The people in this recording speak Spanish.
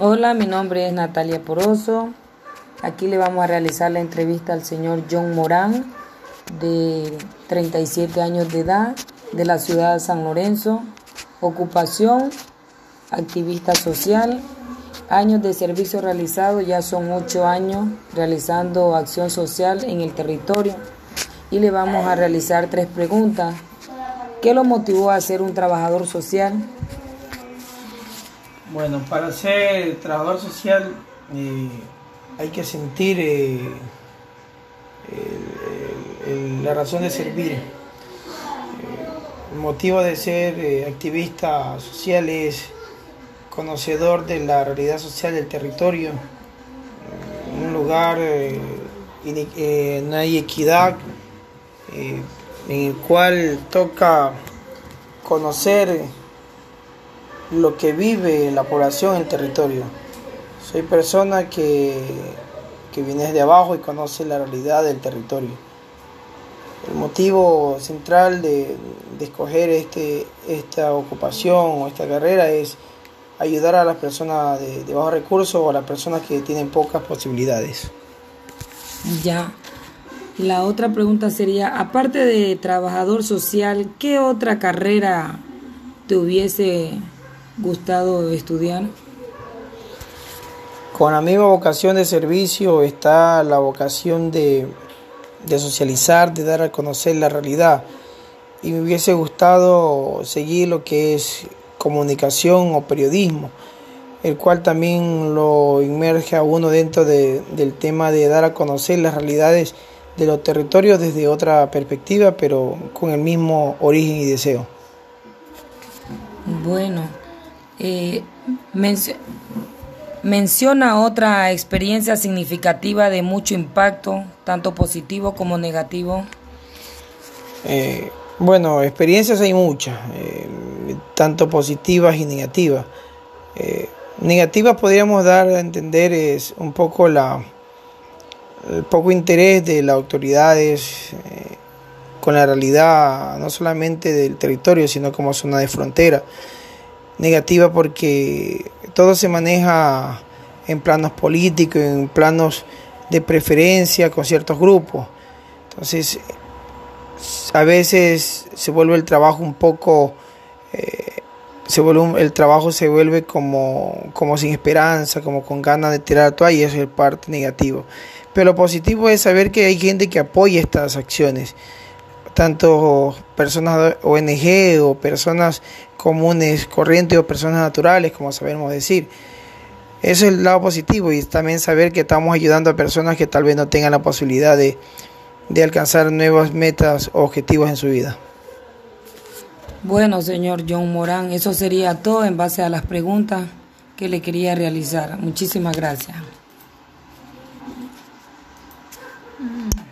Hola, mi nombre es Natalia Poroso. Aquí le vamos a realizar la entrevista al señor John Morán, de 37 años de edad, de la ciudad de San Lorenzo. Ocupación, activista social. Años de servicio realizado, ya son 8 años realizando acción social en el territorio. Y le vamos a realizar tres preguntas. ¿Qué lo motivó a ser un trabajador social? Bueno, para ser trabajador social eh, hay que sentir eh, la razón de servir. Eh, el motivo de ser activista social es conocedor de la realidad social del territorio. En un lugar no hay equidad, en el cual toca conocer lo que vive la población en el territorio. Soy persona que, que viene desde abajo y conoce la realidad del territorio. El motivo central de, escoger este, esta ocupación o esta carrera es ayudar a las personas de, de bajos recursos o a las personas que tienen pocas posibilidades. Ya. La otra pregunta sería, aparte de trabajador social, ¿qué otra carrera te hubiese gustado estudiar? Con la misma vocación de servicio está la vocación de, socializar, de dar a conocer la realidad. Y me hubiese gustado seguir lo que es comunicación o periodismo, el cual también lo inmerge a uno dentro del tema de dar a conocer las realidades de los territorios desde otra perspectiva, pero con el mismo origen y deseo. Bueno, eh, menciona otra experiencia significativa de mucho impacto, tanto positivo como negativo. Eh, bueno, experiencias hay muchas, eh, tanto positivas y negativas. negativas podríamos dar a entender es un poco la el poco interés de las autoridades con la realidad no solamente del territorio, sino como zona de frontera negativa porque todo se maneja en planos políticos, en planos de preferencia con ciertos grupos. Entonces, a veces se vuelve el trabajo un poco, eh, se vuelve el trabajo se vuelve como, como sin esperanza, como con ganas de tirar toalla y eso es el parte negativo. Pero lo positivo es saber que hay gente que apoya estas acciones tanto personas ONG o personas comunes, corrientes o personas naturales, como sabemos decir. Eso es el lado positivo y también saber que estamos ayudando a personas que tal vez no tengan la posibilidad de, de alcanzar nuevas metas o objetivos en su vida. Bueno, señor John Morán, eso sería todo en base a las preguntas que le quería realizar. Muchísimas gracias. Mm.